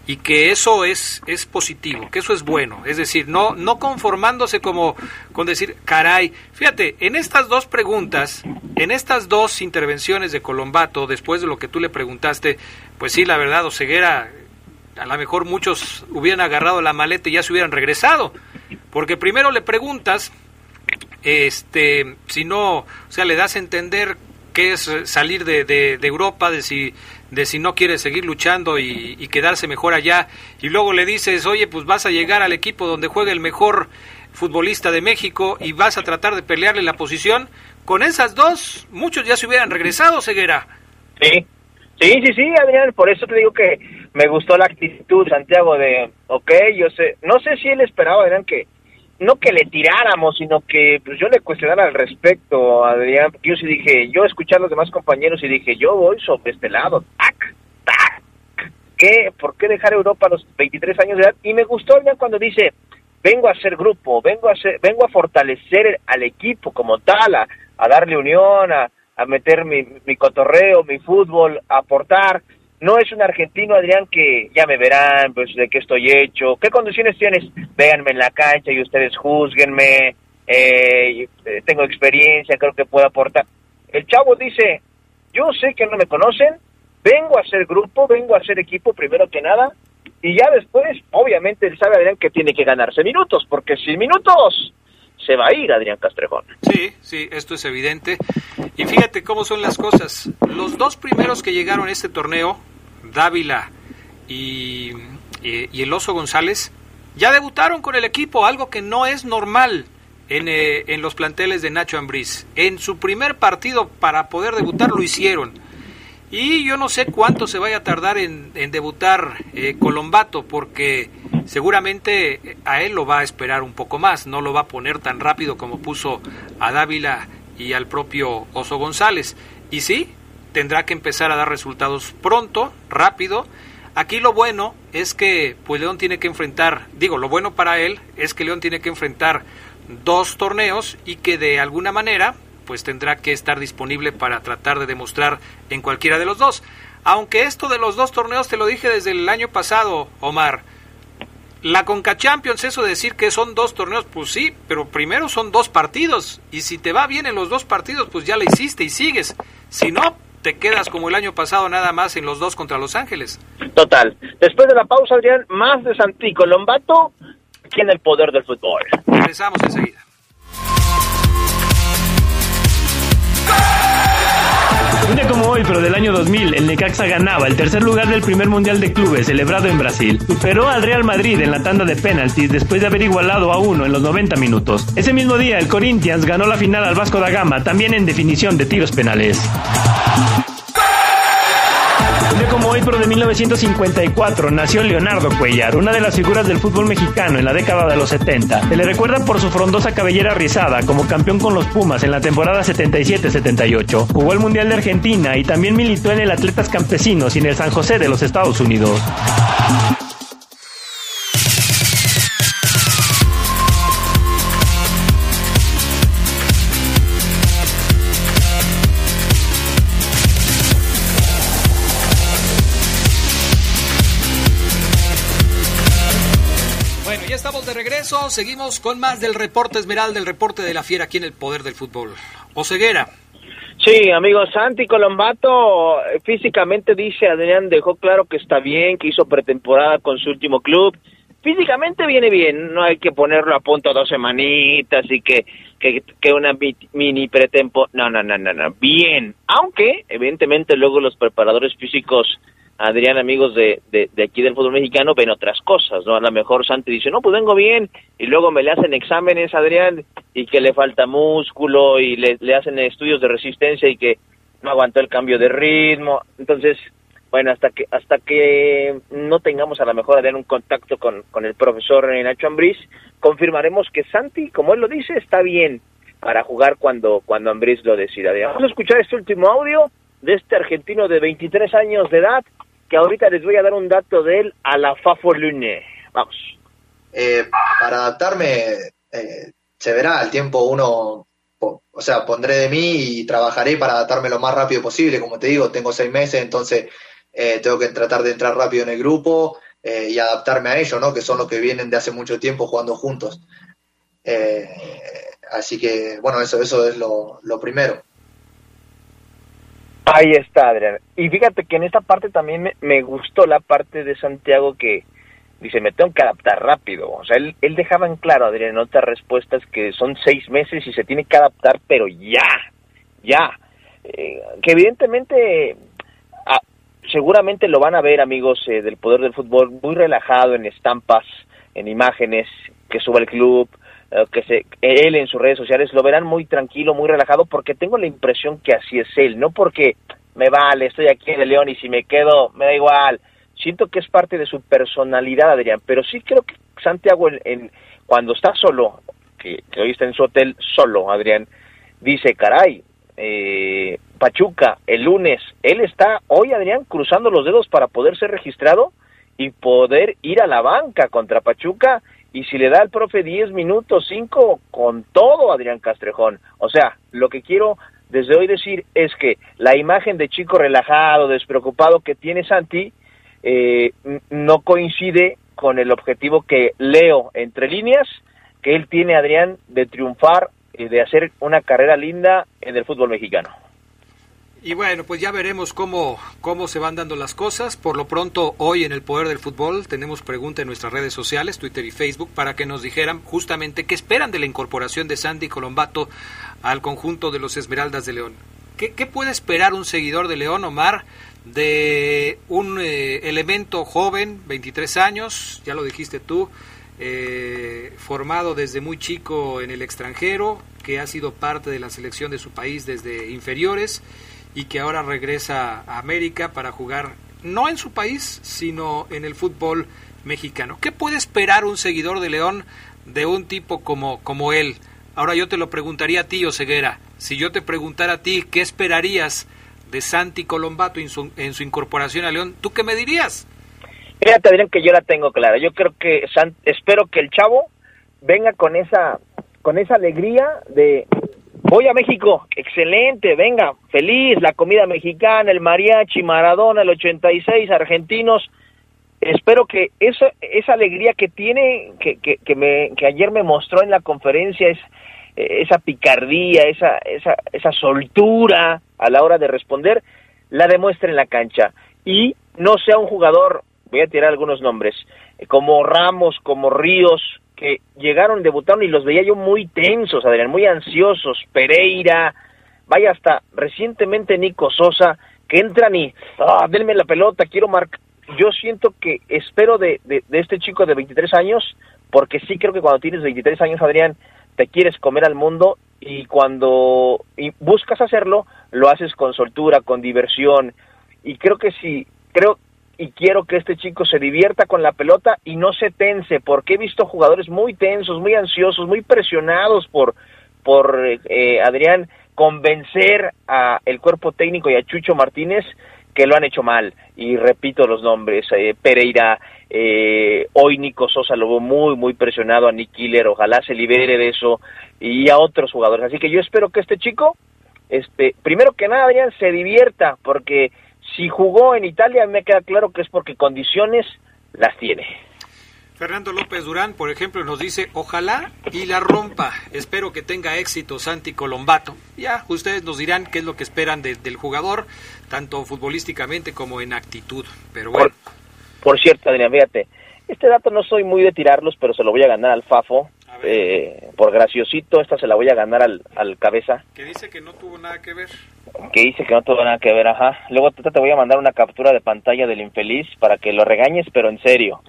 y que eso es, es positivo, que eso es bueno. Es decir, no, no conformándose como con decir, caray, fíjate, en estas dos preguntas, en estas dos intervenciones de Colombato, después de lo que tú le preguntaste, pues sí, la verdad, Oseguera, a lo mejor muchos hubieran agarrado la maleta y ya se hubieran regresado. Porque primero le preguntas este, si no, o sea, le das a entender que es salir de, de, Europa, de si, de si no quiere seguir luchando y, quedarse mejor allá, y luego le dices, oye, pues vas a llegar al equipo donde juega el mejor futbolista de México y vas a tratar de pelearle la posición, con esas dos, muchos ya se hubieran regresado, Ceguera. Sí, sí, sí, sí, Adrián, por eso te digo que me gustó la actitud, Santiago, de, ok, yo sé, no sé si él esperaba, Adrián, que no que le tiráramos, sino que pues, yo le cuestionara al respecto, Adrián, yo sí dije, yo escuché a los demás compañeros y dije, yo voy sobre este lado, tac, tac, ¿qué? ¿Por qué dejar Europa a los 23 años de edad? Y me gustó, Adrián, cuando dice, vengo a ser grupo, vengo a vengo a fortalecer al equipo como tal, a, darle unión, a, a meter mi, mi cotorreo, mi fútbol, a aportar, no es un argentino, Adrián, que ya me verán, pues de qué estoy hecho, qué condiciones tienes, véanme en la cancha y ustedes juzguenme, eh, eh, tengo experiencia, creo que puedo aportar. El chavo dice, yo sé que no me conocen, vengo a ser grupo, vengo a ser equipo primero que nada, y ya después, obviamente, él sabe, Adrián, que tiene que ganarse minutos, porque sin minutos se va a ir Adrián Castrejón. Sí, sí, esto es evidente. Y fíjate cómo son las cosas. Los dos primeros que llegaron a este torneo, Dávila y, el Oso González, ya debutaron con el equipo, algo que no es normal en, eh, en los planteles de Nacho Ambriz. En su primer partido para poder debutar lo hicieron. Y yo no sé cuánto se vaya a tardar en, debutar eh, Colombato, porque seguramente a él lo va a esperar un poco más, no lo va a poner tan rápido como puso a Dávila y al propio Oso González. Y sí, tendrá que empezar a dar resultados pronto, rápido. Aquí lo bueno es que pues León tiene que enfrentar, digo, lo bueno para él es que León tiene que enfrentar dos torneos y que de alguna manera pues tendrá que estar disponible para tratar de demostrar en cualquiera de los dos. Aunque esto de los dos torneos te lo dije desde el año pasado, Omar. La Conca Champions, eso de decir que son dos torneos, pues sí, pero primero son dos partidos. Y si te va bien en los dos partidos, pues ya la hiciste y sigues. Si no, te quedas como el año pasado nada más en los dos contra Los Ángeles. Total. Después de la pausa, Adrián, más de Santico Lombato, tiene el poder del fútbol. Regresamos enseguida. Un día como hoy, pero del año 2000, el Necaxa ganaba el tercer lugar del primer Mundial de Clubes celebrado en Brasil. Superó al Real Madrid en la tanda de penaltis después de haber igualado a uno en los 90 minutos. Ese mismo día, el Corinthians ganó la final al Vasco da Gama, también en definición de tiros penales pero de 1954 nació Leonardo Cuellar, una de las figuras del fútbol mexicano en la década de los 70. Se le recuerda por su frondosa cabellera rizada como campeón con los Pumas en la temporada 77-78. Jugó el Mundial de Argentina y también militó en el Atletas Campesinos y en el San José de los Estados Unidos. Seguimos con más del reporte Esmeralda, del reporte de la fiera aquí en el Poder del Fútbol. Oseguera. Sí, amigo, Santi Colombato físicamente dice Adrián dejó claro que está bien, que hizo pretemporada con su último club. Físicamente viene bien, no hay que ponerlo a punto dos semanitas y que, que, que una mini pretempo. No, no, no, no, no, bien. Aunque, evidentemente, luego los preparadores físicos Adrián, amigos de, de, aquí del fútbol mexicano, ven otras cosas, ¿no? A lo mejor Santi dice, no, pues vengo bien, y luego me le hacen exámenes, Adrián, y que le falta músculo, y le, le hacen estudios de resistencia, y que no aguantó el cambio de ritmo. Entonces, bueno, hasta que hasta que no tengamos a lo mejor Adrián un contacto con, con el profesor Nacho Ambriz, confirmaremos que Santi, como él lo dice, está bien para jugar cuando, cuando Ambriz lo decida. Vamos a escuchar este último audio de este argentino de 23 años de edad que ahorita les voy a dar un dato de él a la Fafo Lune. Vamos. Eh, para adaptarme, eh, se verá, al tiempo uno, o sea, pondré de mí y trabajaré para adaptarme lo más rápido posible. Como te digo, tengo seis meses, entonces eh, tengo que tratar de entrar rápido en el grupo y adaptarme a ellos, ¿no? Que son los que vienen de hace mucho tiempo jugando juntos. así que, bueno, eso, eso es lo, lo primero. Ahí está, Adrián. Y fíjate que en esta parte también me, gustó la parte de Santiago que dice, me tengo que adaptar rápido. O sea, él, él dejaba en claro, Adrián, en otras respuestas que son seis meses y se tiene que adaptar, pero ya, ya. Eh, que evidentemente, ah, seguramente lo van a ver, amigos eh, del Poder del Fútbol, muy relajado en estampas, en imágenes que sube el club, que se, él en sus redes sociales lo verán muy tranquilo, muy relajado, porque tengo la impresión que así es él, no porque me vale, estoy aquí en el León y si me quedo, me da igual. Siento que es parte de su personalidad, Adrián, pero sí creo que Santiago, cuando está solo, que, hoy está en su hotel solo, Adrián, dice, caray, eh, Pachuca, el lunes, él está hoy, Adrián, cruzando los dedos para poder ser registrado y poder ir a la banca contra Pachuca y si le da al profe 10 minutos, 5, con todo Adrián Castrejón. O sea, lo que quiero desde hoy decir es que la imagen de chico relajado, despreocupado que tiene Santi, eh, no coincide con el objetivo que leo entre líneas, que él tiene, Adrián, de triunfar y de hacer una carrera linda en el fútbol mexicano. Y bueno, pues ya veremos cómo, cómo se van dando las cosas. Por lo pronto, hoy en el Poder del Fútbol tenemos pregunta en nuestras redes sociales, Twitter y Facebook, para que nos dijeran justamente qué esperan de la incorporación de Sandy Colombato al conjunto de los Esmeraldas de León. ¿Qué, puede esperar un seguidor de León, Omar, de un eh, elemento joven, 23 años, ya lo dijiste tú, eh, formado desde muy chico en el extranjero, que ha sido parte de la selección de su país desde inferiores? Y que ahora regresa a América para jugar no en su país, sino en el fútbol mexicano. ¿Qué puede esperar un seguidor de León de un tipo como, como él? Ahora yo te lo preguntaría a ti, Oseguera. Si yo te preguntara a ti, ¿qué esperarías de Santi Colombato en su, en su incorporación a León? ¿Tú qué me dirías? Mira, te diré que yo la tengo clara. Yo creo que espero que el chavo venga con esa con esa alegría de Voy a México, excelente, venga, feliz, la comida mexicana, el mariachi, Maradona, el 86, argentinos. Espero que esa, esa alegría que tiene, que, que, que, me, que ayer me mostró en la conferencia, es, esa picardía, esa, esa, esa soltura a la hora de responder, la demuestre en la cancha. Y no sea un jugador, voy a tirar algunos nombres, como Ramos, como Ríos, que llegaron, debutaron y los veía yo muy tensos, Adrián, muy ansiosos, Pereira, vaya hasta recientemente Nico Sosa, que entran y, ah, denme la pelota, quiero marcar. Yo siento que espero de, de, este chico de 23 años, porque sí creo que cuando tienes 23 años, Adrián, te quieres comer al mundo y cuando y buscas hacerlo, lo haces con soltura, con diversión. Y creo que sí, creo y quiero que este chico se divierta con la pelota y no se tense, porque he visto jugadores muy tensos, muy ansiosos, muy presionados por, por eh, Adrián convencer a el cuerpo técnico y a Chucho Martínez que lo han hecho mal. Y repito los nombres, eh, Pereira, eh, hoy Nico Sosa lo veo muy, muy presionado a Nick Killer, ojalá se libere de eso, y a otros jugadores. Así que yo espero que este chico, este, primero que nada, Adrián, se divierta, porque si jugó en Italia me queda claro que es porque condiciones las tiene. Fernando López Durán, por ejemplo, nos dice, ojalá y la rompa. Espero que tenga éxito Santi Colombato. Ya, ustedes nos dirán qué es lo que esperan del jugador, tanto futbolísticamente como en actitud. Pero bueno. Por, cierto, Adrián, fíjate, este dato no soy muy de tirarlos, pero se lo voy a ganar al Fafo. Eh, por graciosito, esta se la voy a ganar al, al cabeza. Que dice que no tuvo nada que ver. Que dice que no tuvo nada que ver, ajá. Luego te voy a mandar una captura de pantalla del infeliz para que lo regañes, pero en serio.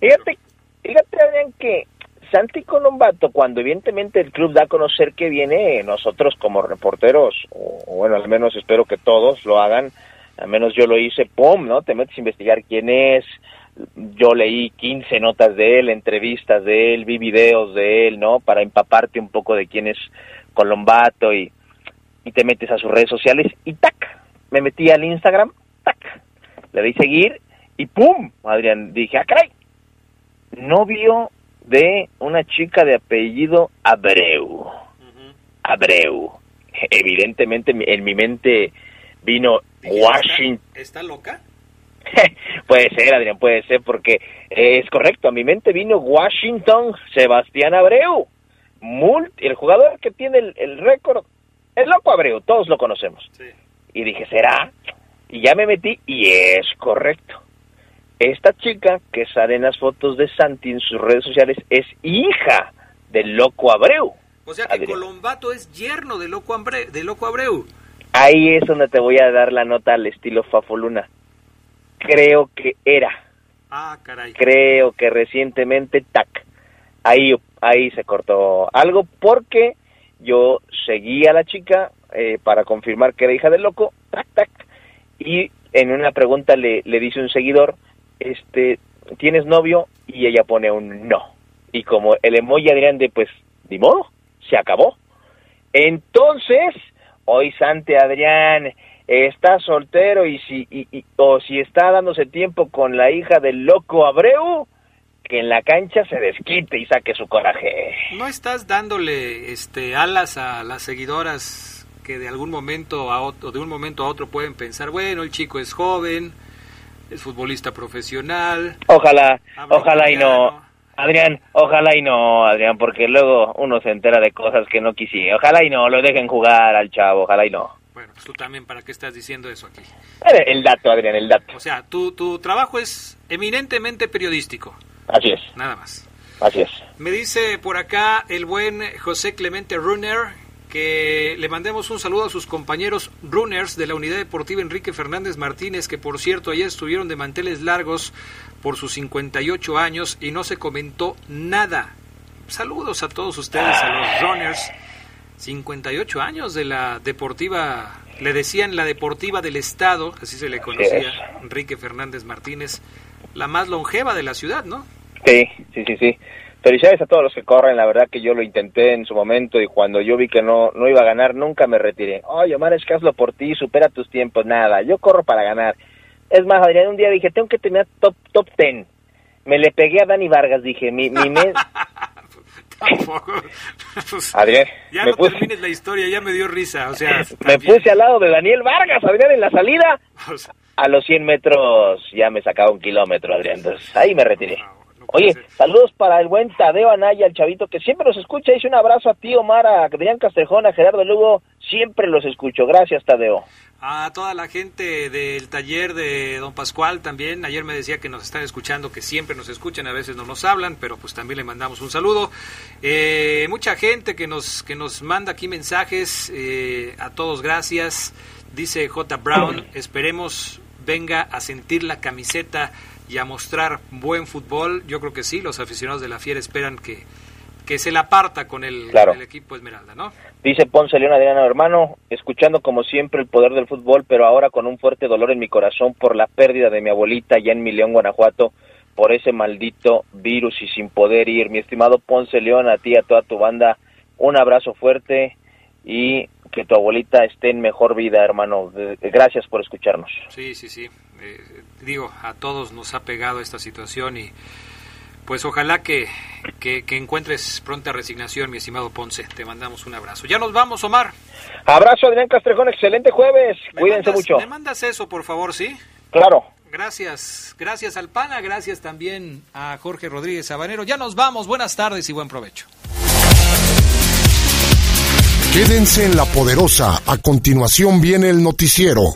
Fíjate, fíjate, Adrián, que Santi Colombato, cuando evidentemente el club da a conocer que viene, nosotros como reporteros, o, bueno, al menos espero que todos lo hagan, al menos yo lo hice, ¡pum!, ¿no? Te metes a investigar quién es, yo leí 15 notas de él, entrevistas de él, vi videos de él, ¿no? Para empaparte un poco de quién es Colombato y, y te metes a sus redes sociales y ¡tac! Me metí al Instagram, ¡tac! Le di seguir y ¡pum! Adrián, dije, ¡ah, caray! novio de una chica de apellido Abreu. Abreu. Evidentemente en mi mente vino Washington. ¿Está, loca? puede ser, Adrián, puede ser, porque es correcto. A mi mente vino Washington Sebastián Abreu. el jugador que tiene el, récord, el loco Abreu, todos lo conocemos. Y dije, ¿será? Y ya me metí y es correcto. Esta chica que sale en las fotos de Santi en sus redes sociales es hija del Loco Abreu. O sea que Colombato es yerno de Loco, Abreu, de Loco Abreu. Ahí es donde te voy a dar la nota al estilo Fafoluna. Creo que era. Ah, caray. Creo que recientemente, tac, ahí, ahí se cortó algo porque yo seguí a la chica eh, para confirmar que era hija del loco, tac, tac, y en una pregunta le, le dice un seguidor, este, ¿tienes novio? Y ella pone un no. Y como el emoji Adrián de, pues, ni modo, se acabó. Entonces, hoy Sante Adrián está soltero y si, y, o si está dándose tiempo con la hija del loco Abreu, que en la cancha se desquite y saque su coraje. ¿No estás dándole este alas a las seguidoras que de algún momento a otro, de un momento a otro pueden pensar, bueno, el chico es joven, es futbolista profesional. Ojalá, ojalá y no. Adrián, ojalá y no, Adrián, porque luego uno se entera de cosas que no quisiera. Ojalá y no, lo dejen jugar al chavo, ojalá y no. Bueno, pues tú también, ¿para qué estás diciendo eso aquí? El dato, Adrián, el dato. O sea, tu, tu trabajo es eminentemente periodístico. Así es. Nada más. Así es. Me dice por acá el buen José Clemente Runner, que le mandemos un saludo a sus compañeros runners de la Unidad Deportiva Enrique Fernández Martínez, que por cierto ayer estuvieron de manteles largos por sus 58 años y no se comentó nada. Saludos a todos ustedes, a los runners. 58 años de la Deportiva, le decían la Deportiva del Estado, así se le conocía, Enrique Fernández Martínez, la más longeva de la ciudad, ¿no? Sí, sí, sí, sí felicidades a todos los que corren, la verdad que yo lo intenté en su momento y cuando yo vi que no, no iba a ganar, nunca me retiré. Oye, Omar, es que hazlo por ti, supera tus tiempos, nada, yo corro para ganar. Es más, Adrián, un día dije, tengo que tener top, top ten. Me le pegué a Dani Vargas, dije, mi, mi mes... Tampoco. Adrián, ya no termines la historia, ya me dio risa, o sea... me puse al lado de Daniel Vargas, Adrián, en la salida. a los 100 metros ya me sacaba un kilómetro, Adrián, entonces ahí me retiré. Oye, saludos para el buen Tadeo Anaya, el chavito que siempre nos escucha. Dice un abrazo a ti, Omar, a Adrián Castrejón, a Gerardo Lugo. Siempre los escucho. Gracias, Tadeo. A toda la gente del taller de Don Pascual también. Ayer me decía que nos están escuchando, que siempre nos escuchan, a veces no nos hablan, pero pues también le mandamos un saludo. Eh, mucha gente que nos, que nos manda aquí mensajes. Eh, a todos, gracias. Dice J. Brown, esperemos venga a sentir la camiseta y a mostrar buen fútbol. Yo creo que sí, los aficionados de la Fiera esperan que, que se la aparta con el, Claro. el equipo Esmeralda, ¿no? Dice Ponce León Adriano, hermano, escuchando como siempre el poder del fútbol, pero ahora con un fuerte dolor en mi corazón por la pérdida de mi abuelita allá en mi León, Guanajuato, por ese maldito virus y sin poder ir. Mi estimado Ponce León, a ti y a toda tu banda, un abrazo fuerte y que tu abuelita esté en mejor vida, hermano. Gracias por escucharnos. Sí, sí, sí. Eh, digo, a todos nos ha pegado esta situación y pues ojalá que, que, que encuentres pronta resignación, mi estimado Ponce. Te mandamos un abrazo. Ya nos vamos, Omar. Abrazo, Adrián Castrejón, excelente jueves. ¿Me Cuídense mandas- mucho. Me mandas eso, por favor, ¿sí? Claro. Gracias, gracias al PANA, gracias también a Jorge Rodríguez Sabanero. Ya nos vamos, buenas tardes y buen provecho. Quédense en la poderosa. A continuación viene el noticiero.